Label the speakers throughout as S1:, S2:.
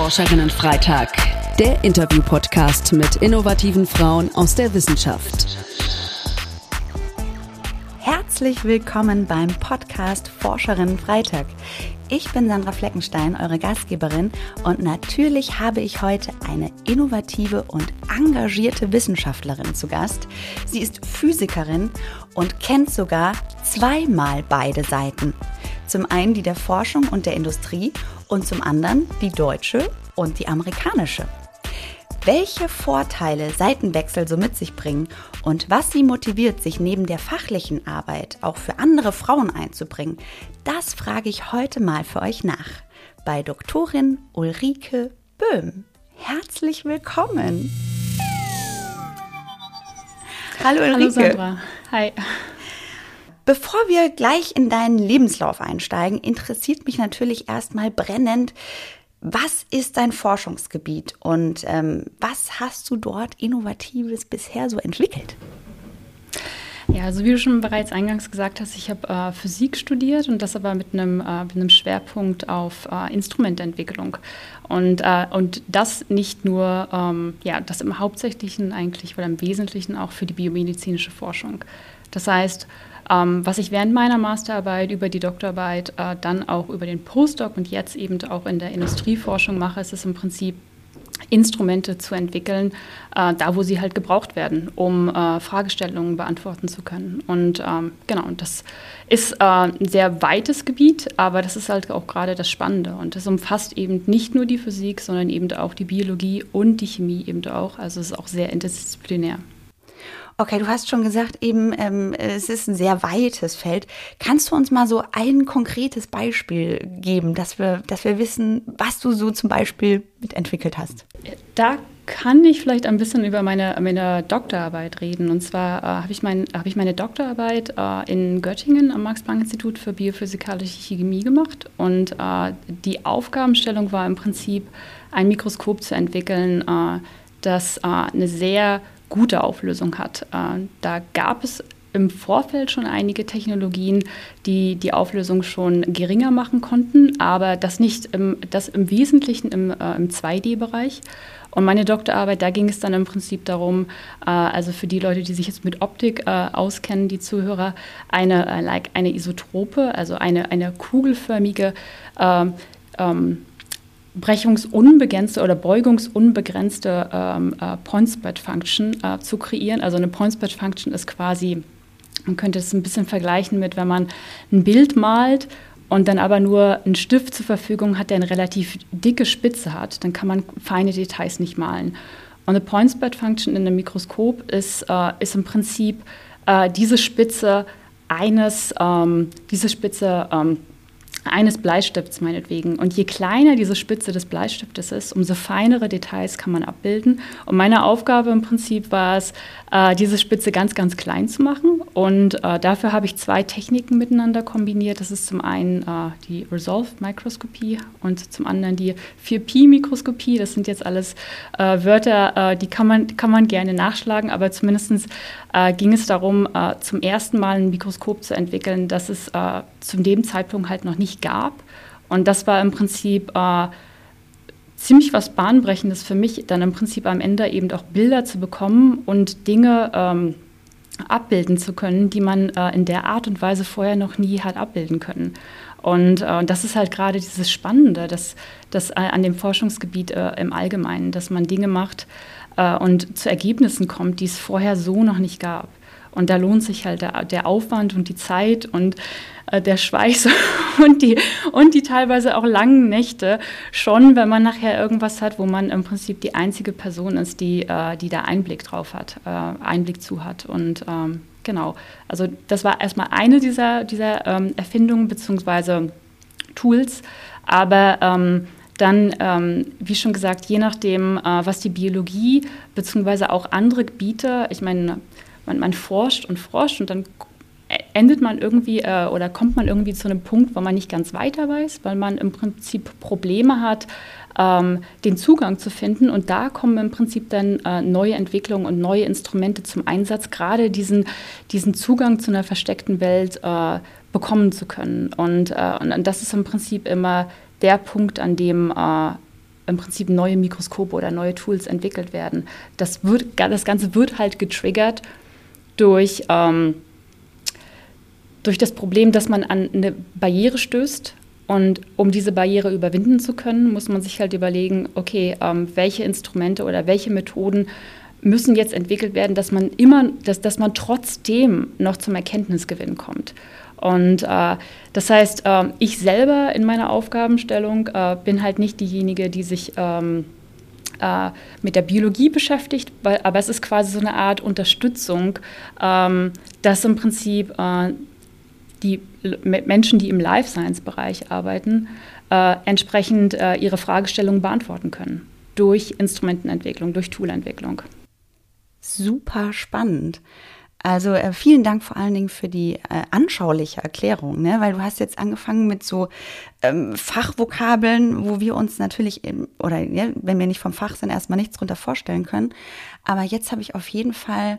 S1: Forscherinnen Freitag, der Interview-Podcast mit innovativen Frauen aus der Wissenschaft.
S2: Herzlich willkommen beim Podcast Forscherinnen Freitag. Ich bin Sandra Fleckenstein, eure Gastgeberin, und natürlich habe ich heute eine innovative und engagierte Wissenschaftlerin zu Gast. Sie ist Physikerin und kennt sogar zweimal beide Seiten. Zum einen die der Forschung und der Industrie und zum anderen die deutsche und die amerikanische. Welche Vorteile Seitenwechsel so mit sich bringen und was sie motiviert, sich neben der fachlichen Arbeit auch für andere Frauen einzubringen, das frage ich heute mal für euch nach. Bei Doktorin Ulrike Böhm. Herzlich willkommen. Hallo Ulrike. Hallo
S3: Sandra. Hi.
S2: Bevor wir gleich in deinen Lebenslauf einsteigen, interessiert mich natürlich erstmal brennend, was ist dein Forschungsgebiet und ähm, was hast du dort Innovatives bisher so entwickelt?
S3: Ja, also wie du schon bereits eingangs gesagt hast, ich habe äh, Physik studiert und das aber mit einem, äh, mit einem Schwerpunkt auf äh, Instrumententwicklung. Und, äh, und das nicht nur, ähm, ja, das im Hauptsächlichen eigentlich oder im Wesentlichen auch für die biomedizinische Forschung. Das heißt, ähm, was ich während meiner Masterarbeit über die Doktorarbeit, äh, dann auch über den Postdoc und jetzt eben auch in der Industrieforschung mache, ist es im Prinzip Instrumente zu entwickeln, äh, da wo sie halt gebraucht werden, um äh, Fragestellungen beantworten zu können. Und ähm, genau, das ist äh, ein sehr weites Gebiet, aber das ist halt auch gerade das Spannende. Und das umfasst eben nicht nur die Physik, sondern eben auch die Biologie und die Chemie eben auch. Also es ist auch sehr interdisziplinär.
S2: Okay, du hast schon gesagt, eben ähm, es ist ein sehr weites Feld. Kannst du uns mal so ein konkretes Beispiel geben, dass wir, dass wir wissen, was du so zum Beispiel mitentwickelt hast?
S3: Da kann ich vielleicht ein bisschen über meine, meine Doktorarbeit reden. Und zwar äh, habe ich, mein, hab ich meine Doktorarbeit äh, in Göttingen am Max-Planck-Institut für biophysikalische Chemie gemacht. Und äh, die Aufgabenstellung war im Prinzip, ein Mikroskop zu entwickeln, äh, das äh, eine sehr gute Auflösung hat. Äh, da gab es im Vorfeld schon einige Technologien, die die Auflösung schon geringer machen konnten, aber das nicht im, das im Wesentlichen im, äh, im 2D-Bereich. Und meine Doktorarbeit, da ging es dann im Prinzip darum, äh, also für die Leute, die sich jetzt mit Optik äh, auskennen, die Zuhörer, eine, äh, eine Isotrope, also eine, eine kugelförmige äh, ähm, brechungsunbegrenzte oder beugungsunbegrenzte ähm, äh, Point-Spread-Function äh, zu kreieren. Also eine Point-Spread-Function ist quasi, man könnte es ein bisschen vergleichen mit, wenn man ein Bild malt und dann aber nur einen Stift zur Verfügung hat, der eine relativ dicke Spitze hat, dann kann man feine Details nicht malen. Und eine Point-Spread-Function in einem Mikroskop ist, äh, ist im Prinzip äh, diese Spitze eines, ähm, diese Spitze ähm, eines Bleistifts meinetwegen. Und je kleiner diese Spitze des Bleistiftes ist, umso feinere Details kann man abbilden. Und meine Aufgabe im Prinzip war es, äh, diese Spitze ganz, ganz klein zu machen. Und äh, dafür habe ich zwei Techniken miteinander kombiniert. Das ist zum einen äh, die Resolve-Mikroskopie und zum anderen die 4Pi-Mikroskopie. Das sind jetzt alles äh, Wörter, äh, die kann man, kann man gerne nachschlagen, aber zumindest äh, ging es darum, zum ersten Mal ein Mikroskop zu entwickeln, das es zu dem Zeitpunkt halt noch nicht gab. Und das war im Prinzip äh, ziemlich was Bahnbrechendes für mich, dann im Prinzip am Ende eben auch Bilder zu bekommen und Dinge ähm, abbilden zu können, die man äh, in der Art und Weise vorher noch nie hat abbilden können. Und äh, das ist halt gerade dieses Spannende, dass, dass äh, an dem Forschungsgebiet äh, im Allgemeinen, dass man Dinge macht äh, und zu Ergebnissen kommt, die es vorher so noch nicht gab. Und da lohnt sich halt der, der Aufwand und die Zeit und äh, der Schweiß und die, und die teilweise auch langen Nächte schon, wenn man nachher irgendwas hat, wo man im Prinzip die einzige Person ist, die, äh, die da Einblick drauf hat, äh, Einblick zu hat. Und ähm, genau, also das war erstmal eine dieser, dieser ähm, Erfindungen bzw. Tools, aber ähm, dann, ähm, wie schon gesagt, je nachdem, äh, was die Biologie bzw. auch andere Gebiete, ich meine, man, man forscht und forscht und dann endet man irgendwie äh, oder kommt man irgendwie zu einem Punkt, wo man nicht ganz weiter weiß, weil man im Prinzip Probleme hat, ähm, den Zugang zu finden. Und da kommen im Prinzip dann äh, neue Entwicklungen und neue Instrumente zum Einsatz, gerade diesen, diesen Zugang zu einer versteckten Welt äh, bekommen zu können. Und, äh, und das ist im Prinzip immer der Punkt, an dem äh, im Prinzip neue Mikroskope oder neue Tools entwickelt werden. Das, wird, das Ganze wird halt getriggert durch, ähm, durch das Problem, dass man an eine Barriere stößt. Und um diese Barriere überwinden zu können, muss man sich halt überlegen, okay, ähm, welche Instrumente oder welche Methoden müssen jetzt entwickelt werden, dass man immer, dass, dass man trotzdem noch zum Erkenntnisgewinn kommt. Und äh, das heißt, äh, ich selber in meiner Aufgabenstellung äh, bin halt nicht diejenige, die sich ähm, äh, mit der Biologie beschäftigt, weil, aber es ist quasi so eine Art Unterstützung, ähm, dass im Prinzip äh, die Menschen, die im Life Science-Bereich arbeiten, äh, entsprechend ihre Fragestellungen beantworten können durch Instrumentenentwicklung, durch Toolentwicklung
S2: super spannend. Also äh, vielen Dank vor allen Dingen für die äh, anschauliche Erklärung, ne? weil du hast jetzt angefangen mit so ähm, Fachvokabeln, wo wir uns natürlich, im, oder ja, wenn wir nicht vom Fach sind, erstmal nichts drunter vorstellen können. Aber jetzt habe ich auf jeden Fall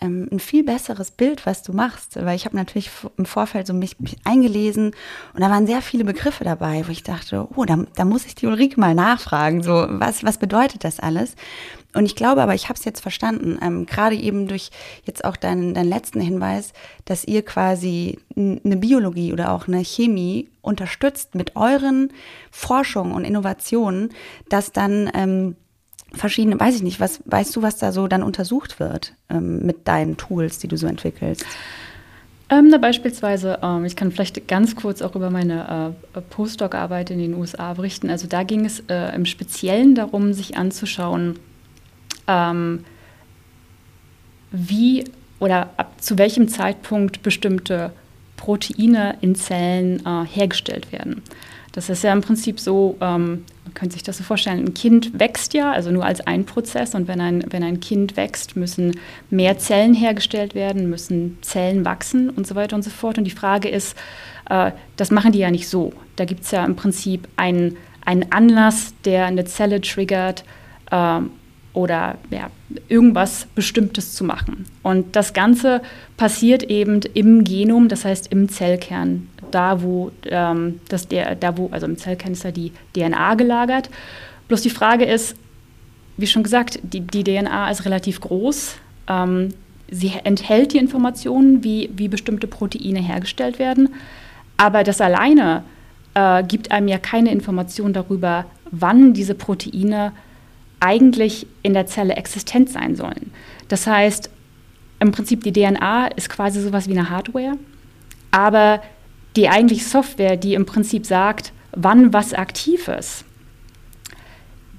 S2: ähm, ein viel besseres Bild, was du machst, weil ich habe natürlich im Vorfeld so mich, mich, eingelesen und da waren sehr viele Begriffe dabei, wo ich dachte, oh, da, da muss ich die Ulrike mal nachfragen, so was, was bedeutet das alles? Und ich glaube aber, ich habe es jetzt verstanden, ähm, gerade eben durch jetzt auch deinen, deinen letzten Hinweis, dass ihr quasi eine Biologie oder auch eine Chemie unterstützt mit euren Forschungen und Innovationen, dass dann ähm, verschiedene, weiß ich nicht, was weißt du, was da so dann untersucht wird ähm, mit deinen Tools, die du so entwickelst?
S3: Ähm, na, beispielsweise, ähm, ich kann vielleicht ganz kurz auch über meine äh, Postdoc-Arbeit in den USA berichten. Also da ging es äh, im Speziellen darum, sich anzuschauen, ähm, wie oder ab zu welchem Zeitpunkt bestimmte Proteine in Zellen äh, hergestellt werden. Das ist ja im Prinzip so, ähm, man könnte sich das so vorstellen, ein Kind wächst ja, also nur als ein Prozess. Und wenn ein, wenn ein Kind wächst, müssen mehr Zellen hergestellt werden, müssen Zellen wachsen und so weiter und so fort. Und die Frage ist, äh, das machen die ja nicht so. Da gibt es ja im Prinzip einen, einen Anlass, der eine Zelle triggert, äh, oder ja, irgendwas Bestimmtes zu machen. Und das Ganze passiert eben im Genom, das heißt im Zellkern, da wo ähm, das der, da wo, also im Zellkern ist ja die DNA gelagert. Bloß die Frage ist, wie schon gesagt, die, die DNA ist relativ groß. Ähm, sie enthält die Informationen, wie, wie bestimmte Proteine hergestellt werden, aber das alleine äh, gibt einem ja keine Information darüber, wann diese Proteine eigentlich in der Zelle existent sein sollen. Das heißt, im Prinzip die DNA ist quasi sowas wie eine Hardware, aber die eigentliche Software, die im Prinzip sagt, wann was aktiv ist,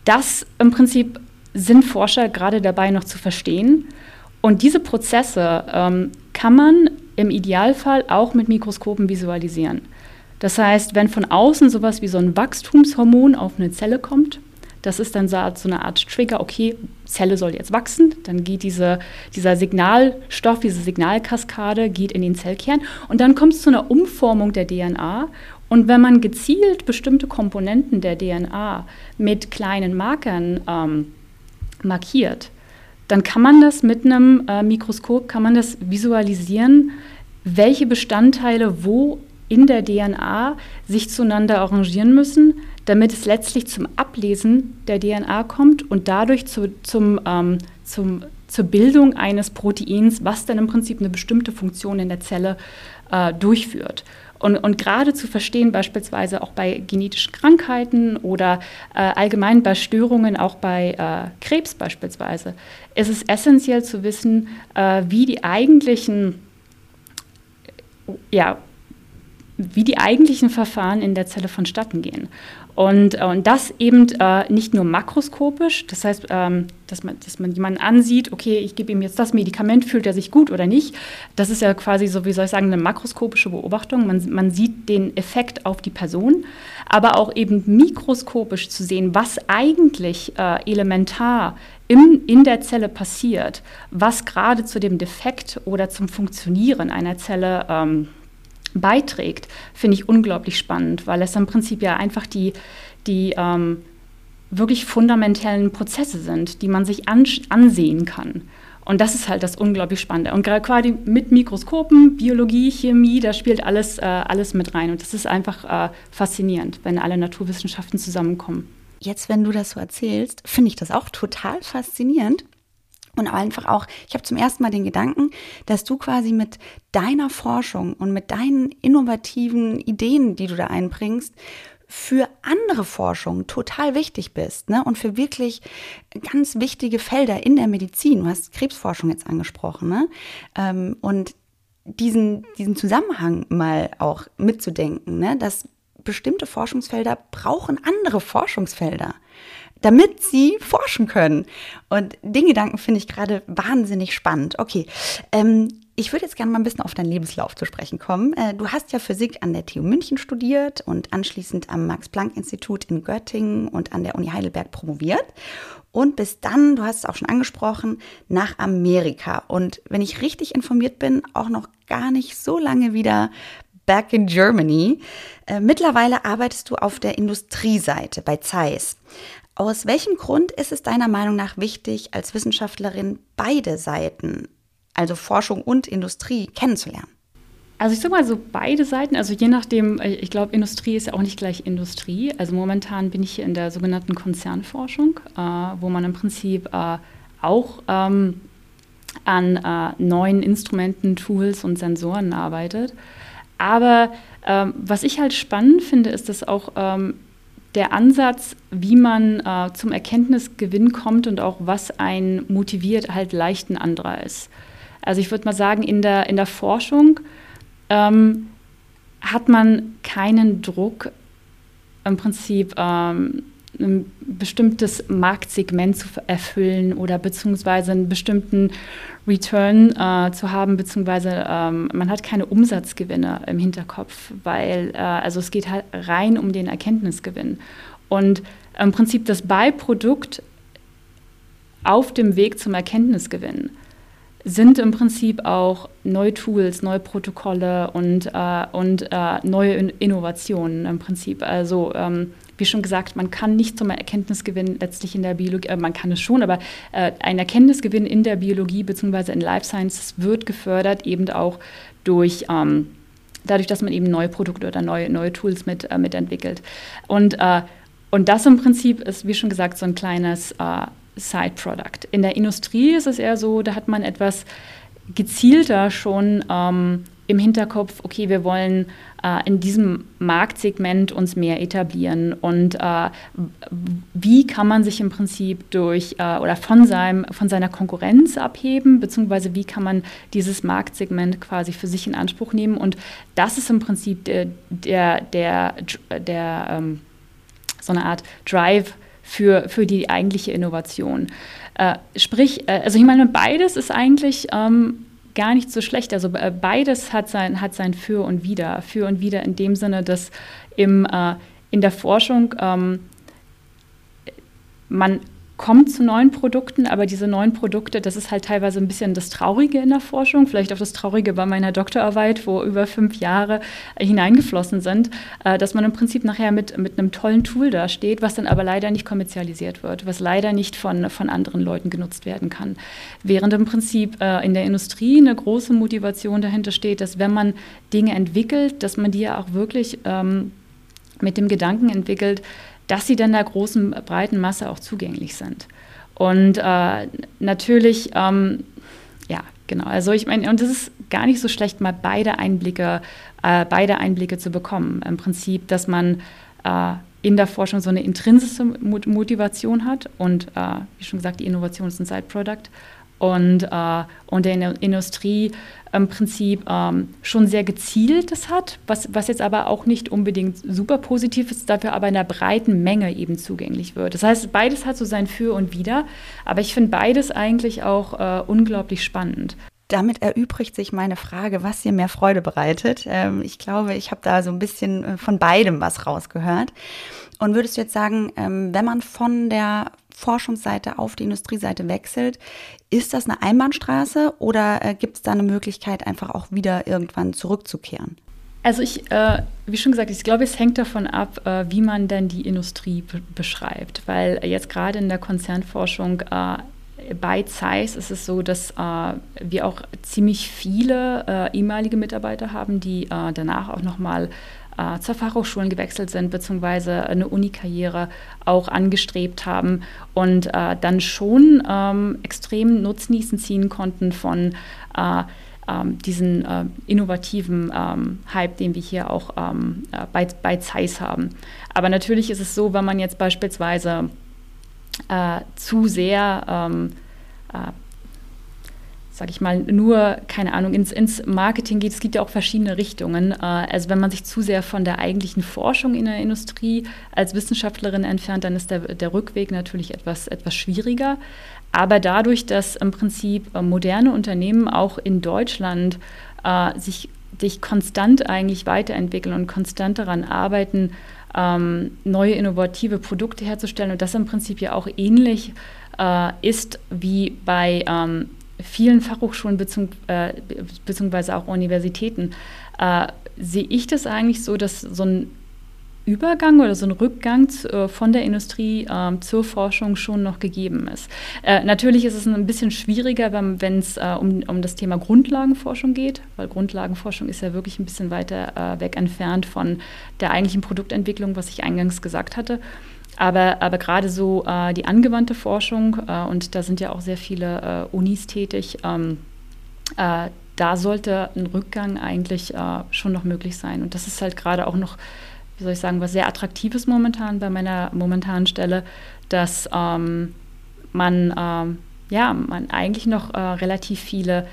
S3: das im Prinzip sind Forscher gerade dabei noch zu verstehen. Und diese Prozesse ähm, kann man im Idealfall auch mit Mikroskopen visualisieren. Das heißt, wenn von außen sowas wie so ein Wachstumshormon auf eine Zelle kommt, das ist dann so eine Art Trigger, okay, Zelle soll jetzt wachsen, dann geht diese, dieser Signalstoff, diese Signalkaskade geht in den Zellkern und dann kommt es zu einer Umformung der DNA und wenn man gezielt bestimmte Komponenten der DNA mit kleinen Markern ähm, markiert, dann kann man das mit einem äh, Mikroskop, kann man das visualisieren, welche Bestandteile wo in der DNA sich zueinander arrangieren müssen, damit es letztlich zum Ablesen der DNA kommt und dadurch zu, zum, ähm, zum, zur Bildung eines Proteins, was dann im Prinzip eine bestimmte Funktion in der Zelle äh, durchführt. Und, und, gerade zu verstehen, beispielsweise auch bei genetischen Krankheiten oder äh, allgemein bei Störungen, auch bei äh, Krebs beispielsweise, ist es essentiell zu wissen, äh, wie die eigentlichen ja, wie die eigentlichen Verfahren in der Zelle vonstatten gehen. Und, äh, und das eben äh, nicht nur makroskopisch, das heißt, ähm, dass, man, dass man jemanden ansieht, okay, ich gebe ihm jetzt das Medikament, fühlt er sich gut oder nicht. Das ist ja quasi so, wie soll ich sagen, eine makroskopische Beobachtung. Man, man sieht den Effekt auf die Person, aber auch eben mikroskopisch zu sehen, was eigentlich äh, elementar im, in der Zelle passiert, was gerade zu dem Defekt oder zum Funktionieren einer Zelle ähm, beiträgt, finde ich unglaublich spannend, weil es im Prinzip ja einfach die, die ähm, wirklich fundamentellen Prozesse sind, die man sich ansehen kann. Und das ist halt das unglaublich Spannende. Und gerade quasi mit Mikroskopen, Biologie, Chemie, da spielt alles, äh, alles mit rein. Und das ist einfach äh, faszinierend, wenn alle Naturwissenschaften zusammenkommen.
S2: jetzt, wenn du das so erzählst, finde ich das auch total faszinierend. Und einfach auch, ich habe zum ersten Mal den Gedanken, dass du quasi mit deiner Forschung und mit deinen innovativen Ideen, die du da einbringst, für andere Forschung total wichtig bist ne? und für wirklich ganz wichtige Felder in der Medizin. Du hast Krebsforschung jetzt angesprochen. Ne? Ähm, und diesen, diesen Zusammenhang mal auch mitzudenken, ne? dass bestimmte Forschungsfelder brauchen andere Forschungsfelder damit sie forschen können. Und den Gedanken finde ich gerade wahnsinnig spannend. Okay, ähm, ich würde jetzt gerne mal ein bisschen auf deinen Lebenslauf zu sprechen kommen. Äh, du hast ja Physik an der TU München studiert und anschließend am Max-Planck-Institut in Göttingen und an der Uni Heidelberg promoviert. Und bis dann, du hast es auch schon angesprochen, nach Amerika. Und wenn ich richtig informiert bin, auch noch gar nicht so lange wieder back in Germany. Äh, mittlerweile arbeitest du auf der Industrieseite bei Zeiss. Aus welchem Grund ist es deiner Meinung nach wichtig, als Wissenschaftlerin beide Seiten, also Forschung und Industrie, kennenzulernen?
S3: Also ich sage mal so beide Seiten, also je nachdem, äh, ich glaube, Industrie ist ja auch nicht gleich Industrie. Also momentan bin ich hier in der sogenannten Konzernforschung, äh, wo man im Prinzip äh, auch ähm, an äh, neuen Instrumenten, Tools und Sensoren arbeitet. Aber ähm, was ich halt spannend finde, ist, dass auch ähm, der Ansatz, wie man äh, zum Erkenntnisgewinn kommt und auch was einen motiviert, halt leicht ein anderer ist. Also ich würde mal sagen, in der, in der Forschung ähm, hat man keinen Druck, im Prinzip ähm, ein bestimmtes Marktsegment zu erfüllen oder beziehungsweise einen bestimmten Return äh, zu haben, beziehungsweise ähm, man hat keine Umsatzgewinne im Hinterkopf, weil äh, also es geht halt rein um den Erkenntnisgewinn. Und im Prinzip das Beiprodukt auf dem Weg zum Erkenntnisgewinn sind im Prinzip auch neue Tools, neue Protokolle und, äh, und äh, neue Innovationen im Prinzip. Also ähm, wie schon gesagt, man kann nicht zum Erkenntnisgewinn letztlich in der Biologie, äh, man kann es schon, aber äh, ein Erkenntnisgewinn in der Biologie bzw. in Life Sciences wird gefördert eben auch durch ähm, dadurch, dass man eben neue Produkte oder neue, neue Tools mit, äh, mitentwickelt. Und, äh, und das im Prinzip ist, wie schon gesagt, so ein kleines äh, Side-Product. In der Industrie ist es eher so, da hat man etwas gezielter schon ähm, im Hinterkopf, okay, wir wollen äh, in diesem Marktsegment uns mehr etablieren und äh, wie kann man sich im Prinzip durch äh, oder von, seinem, von seiner Konkurrenz abheben, beziehungsweise wie kann man dieses Marktsegment quasi für sich in Anspruch nehmen und das ist im Prinzip der, der, der, der ähm, so eine Art Drive für, für die eigentliche Innovation. Äh, sprich, äh, also ich meine, beides ist eigentlich ähm, gar nicht so schlecht. Also äh, beides hat sein, hat sein Für und Wider. Für und Wider in dem Sinne, dass im, äh, in der Forschung ähm, man kommt zu neuen Produkten, aber diese neuen Produkte, das ist halt teilweise ein bisschen das Traurige in der Forschung, vielleicht auch das Traurige bei meiner Doktorarbeit, wo über fünf Jahre hineingeflossen sind, äh, dass man im Prinzip nachher mit, mit einem tollen Tool dasteht, was dann aber leider nicht kommerzialisiert wird, was leider nicht von, von anderen Leuten genutzt werden kann. Während im Prinzip äh, in der Industrie eine große Motivation dahinter steht, dass wenn man Dinge entwickelt, dass man die ja auch wirklich ähm, mit dem Gedanken entwickelt, dass sie dann der großen, breiten Masse auch zugänglich sind. Und äh, natürlich, ähm, ja, genau. Also ich meine, und es ist gar nicht so schlecht, mal beide Einblicke, äh, beide Einblicke zu bekommen. Im Prinzip, dass man äh, in der Forschung so eine intrinsische Motivation hat und äh, wie schon gesagt, die Innovation ist ein Side-Product und, äh, und der Industrie im Prinzip ähm, schon sehr gezieltes hat, was, was jetzt aber auch nicht unbedingt super positiv ist, dafür aber in der breiten Menge eben zugänglich wird. Das heißt, beides hat so sein Für und Wider, aber ich finde beides eigentlich auch äh, unglaublich spannend.
S2: Damit erübrigt sich meine Frage, was dir mehr Freude bereitet. Ähm, ich glaube, ich habe da so ein bisschen äh, von beidem was rausgehört. Und würdest du jetzt sagen, ähm, wenn man von der Forschungsseite auf die Industrieseite wechselt, ist das eine Einbahnstraße oder äh, gibt es da eine Möglichkeit, einfach auch wieder irgendwann zurückzukehren?
S3: Also ich, äh, wie schon gesagt, ich glaube, es hängt davon ab, äh, wie man dann die Industrie beschreibt, weil jetzt gerade in der Konzernforschung äh, bei Zeiss ist es so, dass äh, wir auch ziemlich viele äh, ehemalige Mitarbeiter haben, die äh, danach auch nochmal äh, zur Fachhochschulen gewechselt sind, beziehungsweise eine Unikarriere auch angestrebt haben und äh, dann schon ähm, extrem Nutznießen ziehen konnten von äh, ähm, diesen äh, innovativen ähm, Hype, den wir hier auch ähm, äh, bei, bei Zeiss haben. Aber natürlich ist es so, wenn man jetzt beispielsweise äh, zu sehr ähm, äh, sage ich mal, nur, keine Ahnung, ins, ins Marketing geht. Es gibt ja auch verschiedene Richtungen. Äh, also wenn man sich zu sehr von der eigentlichen Forschung in der Industrie als Wissenschaftlerin entfernt, dann ist der, der Rückweg natürlich etwas, etwas schwieriger. Aber dadurch, dass im Prinzip äh, moderne Unternehmen auch in Deutschland äh, sich, sich konstant eigentlich weiterentwickeln und konstant daran arbeiten, ähm, neue innovative Produkte herzustellen und das im Prinzip ja auch ähnlich äh, ist wie bei ähm, vielen Fachhochschulen beziehungs äh, auch Universitäten, äh, sehe ich das eigentlich so, dass so ein Übergang oder so ein Rückgang äh, von der Industrie äh, zur Forschung schon noch gegeben ist. Äh, natürlich ist es ein bisschen schwieriger, wenn es äh, um, um das Thema Grundlagenforschung geht, weil Grundlagenforschung ist ja wirklich ein bisschen weiter äh, weg entfernt von der eigentlichen Produktentwicklung, was ich eingangs gesagt hatte. Aber, aber gerade so äh, die angewandte Forschung, äh, und da sind ja auch sehr viele äh, Unis tätig, ähm, äh, da sollte ein Rückgang eigentlich äh, schon noch möglich sein. Und das ist halt gerade auch noch, wie soll ich sagen, was sehr Attraktives momentan bei meiner momentanen Stelle, dass ähm, man, ähm, ja, man eigentlich noch äh, relativ viele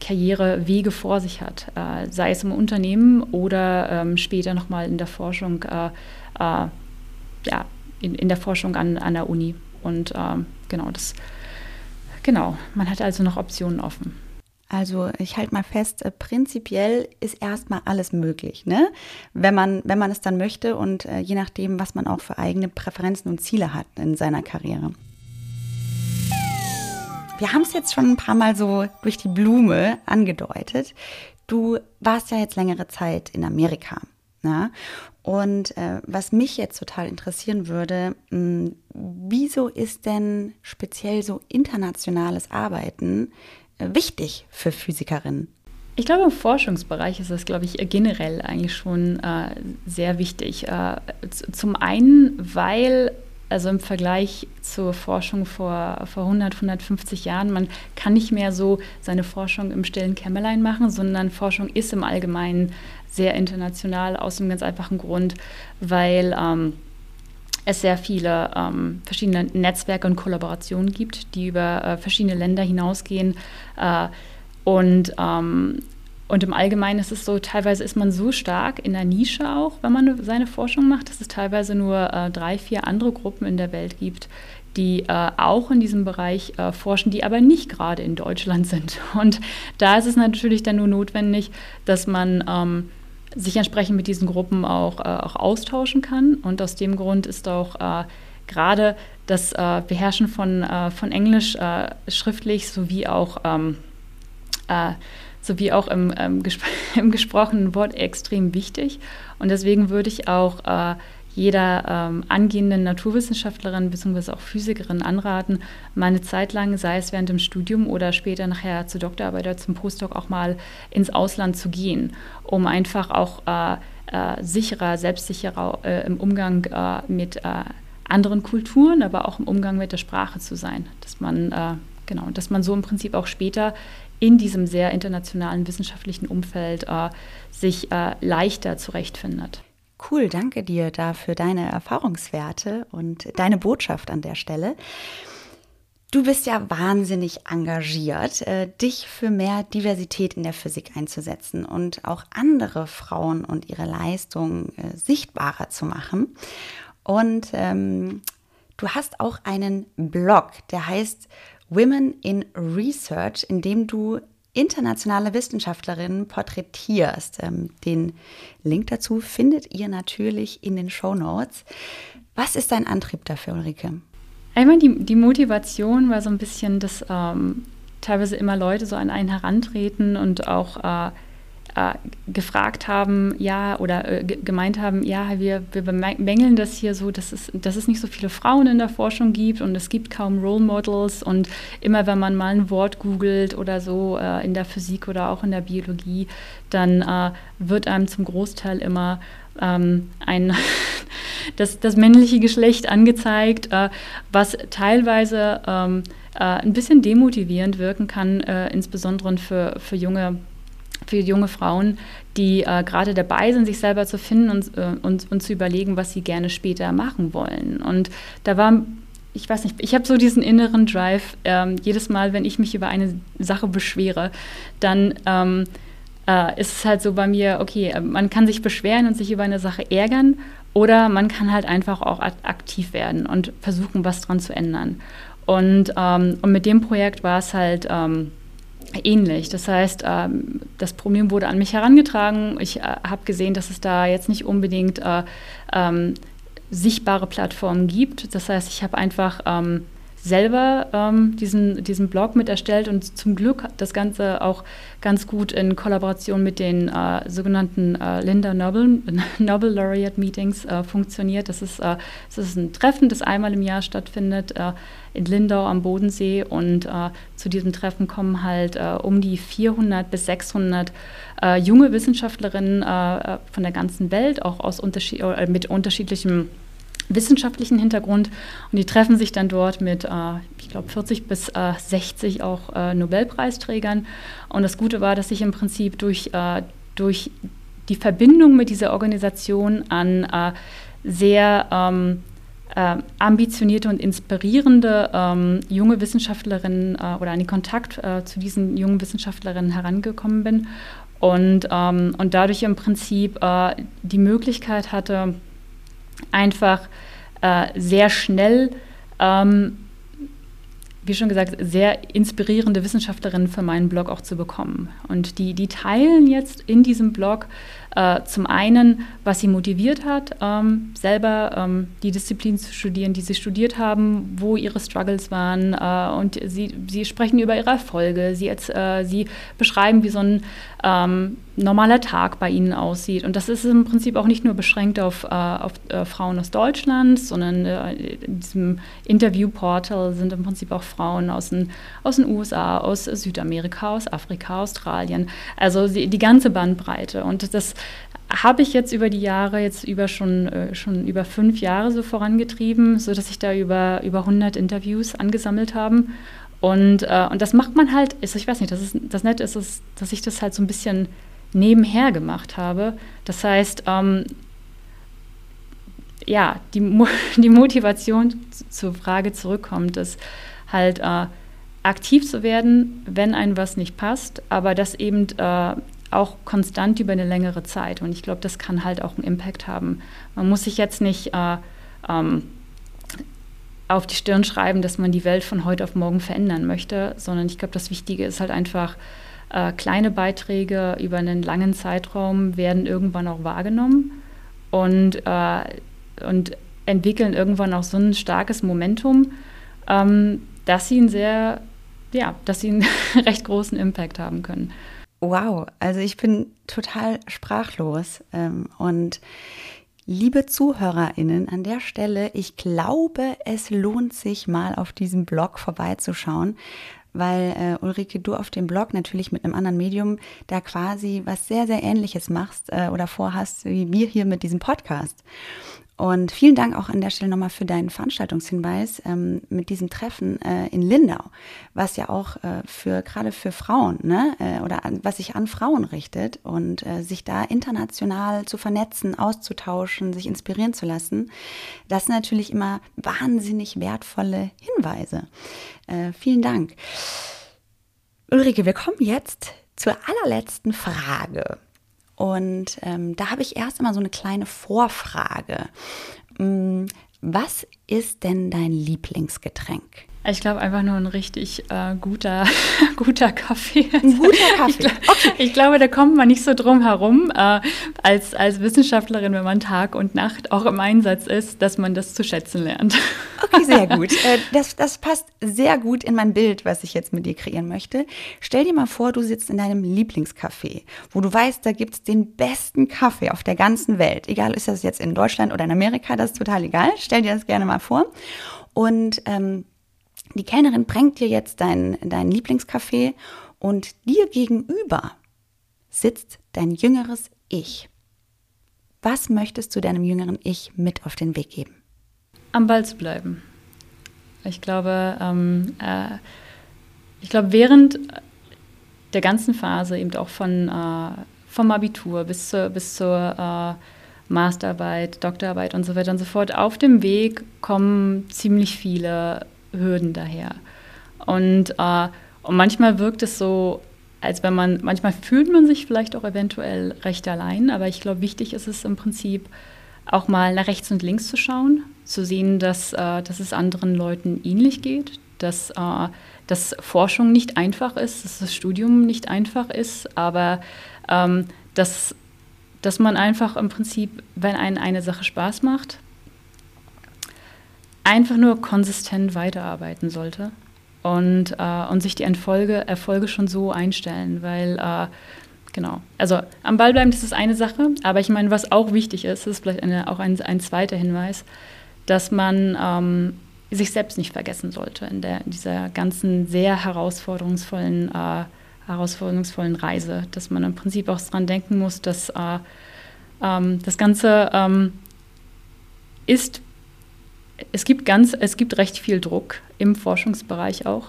S3: Karrierewege vor sich hat, sei es im Unternehmen oder ähm, später nochmal in der Forschung ja, in, in der Forschung an, an der Uni. Und ähm, genau, das, genau, man hat also noch Optionen offen.
S2: Also ich halte mal fest, äh, prinzipiell ist erstmal alles möglich, ne? wenn, man, wenn man es dann möchte und äh, je nachdem, was man auch für eigene Präferenzen und Ziele hat in seiner Karriere. Wir haben es jetzt schon ein paar Mal so durch die Blume angedeutet. Du warst ja jetzt längere Zeit in Amerika. Ja? Und äh, was mich jetzt total interessieren würde, mh, hm, wieso ist denn speziell so internationales Arbeiten äh, wichtig für Physikerinnen?
S3: Ich glaube, im Forschungsbereich ist das, glaube ich, generell eigentlich schon äh, sehr wichtig. Äh, zum einen, weil also im Vergleich zur Forschung vor, vor 100, 150 Jahren, man kann nicht mehr so seine Forschung im stillen Kämmerlein machen, sondern Forschung ist im Allgemeinen sehr international aus dem ganz einfachen Grund, weil ähm, es sehr viele ähm, verschiedene Netzwerke und Kollaborationen gibt, die über äh, verschiedene Länder hinausgehen. Äh, und ähm, und im Allgemeinen ist es so, teilweise ist man so stark in der Nische auch, wenn man seine Forschung macht, dass es teilweise nur äh, drei, vier andere Gruppen in der Welt gibt, die äh, auch in diesem Bereich äh, forschen, die aber nicht gerade in Deutschland sind. Und da ist es natürlich dann nur notwendig, dass man ähm, sich entsprechend mit diesen Gruppen auch, äh, auch austauschen kann. Und aus dem Grund ist auch äh, gerade das äh, Beherrschen von, von Englisch schriftlich sowie auch ähm, sowie auch im, ähm, gespr im, gesprochenen Wort extrem wichtig. Und deswegen würde ich auch äh, jeder ähm, angehenden Naturwissenschaftlerin bzw. auch Physikerin anraten, mal eine Zeit lang, sei es während dem Studium oder später nachher zur Doktorarbeit oder zum Postdoc auch mal ins Ausland zu gehen, um einfach auch äh, äh, sicherer, selbstsicherer äh, im Umgang äh, mit äh, anderen Kulturen, aber auch im Umgang mit der Sprache zu sein. Dass man, genau, dass man so im Prinzip auch später in diesem sehr internationalen wissenschaftlichen Umfeld äh, sich äh, leichter zurechtfindet.
S2: Cool, danke dir da für deine Erfahrungswerte und deine Botschaft an der Stelle. Du bist ja wahnsinnig engagiert, äh, dich für mehr Diversität in der Physik einzusetzen und auch andere Frauen und ihre Leistungen äh, sichtbarer zu machen. Und ähm, du hast auch einen Blog, der heißt Women in Research, in dem du internationale Wissenschaftlerinnen porträtierst. Ähm, den Link dazu findet ihr natürlich in den Show Notes. Was ist dein Antrieb dafür, Ulrike?
S3: Einmal die, die Motivation war so ein bisschen, dass ähm, teilweise immer Leute so an einen herantreten und auch äh, äh, gefragt haben, ja, oder äh, gemeint haben, ja, wir, wir bemängeln das hier so, dass es, dass es nicht so viele Frauen in der Forschung gibt und es gibt kaum Role Models und immer wenn man mal ein Wort googelt oder so äh, in der Physik oder auch in der Biologie, dann äh, wird einem zum Großteil immer ähm, ein das, das männliche Geschlecht angezeigt, äh, was teilweise ähm, äh, ein bisschen demotivierend wirken kann, insbesondere für, für junge für junge Frauen, die äh, gerade dabei sind, sich selber zu finden und, äh, und, und zu überlegen, was sie gerne später machen wollen. Und da war ich weiß nicht, ich habe so diesen inneren Drive, ähm, jedes Mal, wenn ich mich über eine Sache beschwere, dann ähm, äh, ist es halt so bei mir, okay, äh, man kann sich beschweren und sich über eine Sache ärgern oder man kann halt einfach auch aktiv werden und versuchen, was dran zu ändern. Und, ähm, und mit dem Projekt war es halt ähm, ähnlich. Das heißt, ähm, das Problem wurde an mich herangetragen. Ich äh, habe gesehen, dass es da jetzt nicht unbedingt äh, ähm, sichtbare Plattformen gibt. Das heißt, ich habe einfach ähm, selber ähm, diesen, diesen Blog mit erstellt und zum Glück das Ganze auch ganz gut in Kollaboration mit den äh, sogenannten äh, Linda Nobel, Nobel Laureate Meetings äh, funktioniert. Das ist, äh, das ist ein Treffen, das einmal im Jahr stattfindet äh, in Lindau am Bodensee und äh, zu diesem Treffen kommen halt um die 400 bis 600 junge Wissenschaftlerinnen von der ganzen Welt, auch aus unterschied mit unterschiedlichem wissenschaftlichen Hintergrund und die treffen sich dann dort mit, äh, ich glaube, 40 bis äh, 60 auch äh, Nobelpreisträgern. Und das Gute war, dass ich im Prinzip durch, äh, durch die Verbindung mit dieser Organisation an äh, sehr ähm, äh, ambitionierte und inspirierende ähm, junge Wissenschaftlerinnen oder an den Kontakt zu diesen jungen Wissenschaftlerinnen herangekommen bin und, ähm, und dadurch im Prinzip die Möglichkeit hatte, einfach äh, sehr schnell, ähm, wie schon gesagt, sehr inspirierende Wissenschaftlerinnen für meinen Blog auch zu bekommen. Und die, die teilen jetzt in diesem Blog äh, zum einen, was sie motiviert hat, ähm, selber ähm, die Disziplin zu studieren, die sie studiert haben, wo ihre Struggles waren. Äh, und sie, sie sprechen über ihre Erfolge. Sie, jetzt, äh, sie beschreiben, wie so ein ähm, normaler Tag bei ihnen aussieht. Und das ist im Prinzip auch nicht nur beschränkt auf, äh, auf äh, Frauen aus Deutschland, sondern äh, in diesem Interviewportal sind im Prinzip auch Frauen aus den, aus den USA, aus Südamerika, aus Afrika, Australien. Also die, die ganze Bandbreite. Und das habe ich jetzt über die Jahre, jetzt über schon, äh, schon über fünf Jahre so vorangetrieben, sodass ich da über, über 100 Interviews angesammelt habe. Und, äh, und das macht man halt, ist, ich weiß nicht, das, ist, das Nette ist, dass ich das halt so ein bisschen nebenher gemacht habe. Das heißt, ähm, ja, die, die Motivation zur Frage zurückkommt, ist halt äh, aktiv zu werden, wenn einem was nicht passt, aber das eben äh, auch konstant über eine längere Zeit. Und ich glaube, das kann halt auch einen Impact haben. Man muss sich jetzt nicht äh, ähm, auf die Stirn schreiben, dass man die Welt von heute auf morgen verändern möchte, sondern ich glaube, das Wichtige ist halt einfach, äh, kleine Beiträge über einen langen Zeitraum werden irgendwann auch wahrgenommen und, äh, und entwickeln irgendwann auch so ein starkes Momentum, ähm, dass sie einen sehr, ja, dass sie einen recht großen Impact haben können.
S2: Wow, also ich bin total sprachlos. Ähm, und liebe ZuhörerInnen, an der Stelle, ich glaube, es lohnt sich mal auf diesem Blog vorbeizuschauen, weil äh, Ulrike, du auf dem Blog natürlich mit einem anderen Medium da quasi was sehr, sehr ähnliches machst äh, oder vorhast, wie wir hier mit diesem Podcast. Und vielen Dank auch an der Stelle nochmal für deinen Veranstaltungshinweis ähm, mit diesem Treffen äh, in Lindau, was ja auch äh, für gerade für Frauen ne, äh, oder an, was sich an Frauen richtet und äh, sich da international zu vernetzen, auszutauschen, sich inspirieren zu lassen. Das sind natürlich immer wahnsinnig wertvolle Hinweise. Äh, vielen Dank. Ulrike, wir kommen jetzt zur allerletzten Frage. Und ähm, da habe ich erst einmal so eine kleine Vorfrage. Hm, was ist denn dein Lieblingsgetränk?
S3: Ich glaube einfach nur ein richtig äh, guter, guter Kaffee.
S2: Ein guter Kaffee. Ich,
S3: glaub, okay. ich, glaube, da kommt man nicht so drum herum, äh, als, als Wissenschaftlerin, wenn man Tag und Nacht auch im Einsatz ist, dass man das zu schätzen lernt.
S2: Okay, sehr gut. Äh, das, das passt sehr gut in mein Bild, was ich jetzt mit dir kreieren möchte. Stell dir mal vor, du sitzt in deinem Lieblingscafé, wo du weißt, da gibt es den besten Kaffee auf der ganzen Welt. Egal, ist das jetzt in Deutschland oder in Amerika, das ist total egal. Stell dir das gerne mal vor. Und ähm, die Kellnerin bringt dir jetzt dein, dein Lieblingskaffee und dir gegenüber sitzt dein jüngeres Ich. Was möchtest du deinem jüngeren Ich mit auf den Weg geben?
S3: Am Ball zu bleiben. Ich glaube, ähm, äh, ich glaube, während der ganzen Phase, eben auch von, äh, vom Abitur bis zur, bis zur äh, Masterarbeit, Doktorarbeit und so weiter und so fort, auf dem Weg kommen ziemlich viele Hürden daher. Und, äh, und manchmal wirkt es so, als wenn man, manchmal fühlt man sich vielleicht auch eventuell recht allein, aber ich glaube, wichtig ist es im Prinzip, auch mal nach rechts und links zu schauen, zu sehen, dass, äh, dass es anderen Leuten ähnlich geht, dass, äh, dass Forschung nicht einfach ist, dass das Studium nicht einfach ist, aber ähm, dass, dass man einfach im Prinzip, wenn einen eine Sache Spaß macht, einfach nur konsistent weiterarbeiten sollte und, äh, und sich die Erfolge, Erfolge schon so einstellen, weil äh, genau, also am Ball bleiben, das ist eine Sache, aber ich meine, was auch wichtig ist, ist vielleicht eine, auch ein, ein zweiter Hinweis, dass man ähm, sich selbst nicht vergessen sollte in, der, in dieser ganzen sehr herausforderungsvollen, äh, herausforderungsvollen Reise, dass man im Prinzip auch daran denken muss, dass äh, ähm, das Ganze ähm, ist es gibt ganz, es gibt recht viel Druck im Forschungsbereich auch.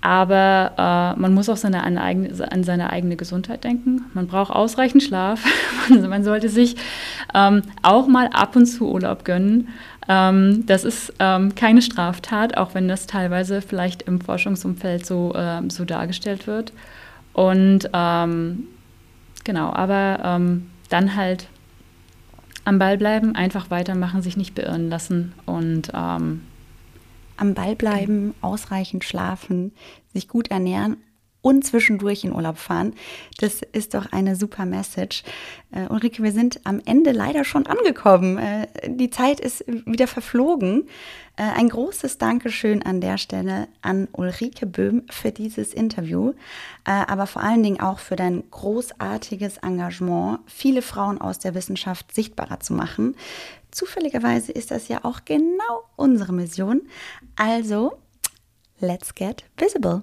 S3: Aber äh, man muss auch seine, an, eigene, an, seine eigene Gesundheit denken. Man braucht ausreichend Schlaf. man sollte sich ähm, auch mal ab und zu Urlaub gönnen. Ähm, das ist ähm, keine Straftat, auch wenn das teilweise vielleicht im Forschungsumfeld so, äh, so dargestellt wird. Und ähm, genau, aber ähm, dann halt am Ball bleiben, einfach weitermachen, sich nicht beirren lassen und ähm,
S2: am Ball bleiben, ausreichend schlafen, sich gut ernähren und zwischendurch in Urlaub fahren. Das ist doch eine super Message. Äh, Ulrike, wir sind am Ende leider schon angekommen. Äh, die Zeit ist wieder verflogen. Äh, ein großes Dankeschön an der Stelle an Ulrike Böhm für dieses Interview, äh, aber vor allen Dingen auch für dein großartiges Engagement, viele Frauen aus der Wissenschaft sichtbarer zu machen. Zufälligerweise ist das ja auch genau unsere Mission. Also, let's get visible.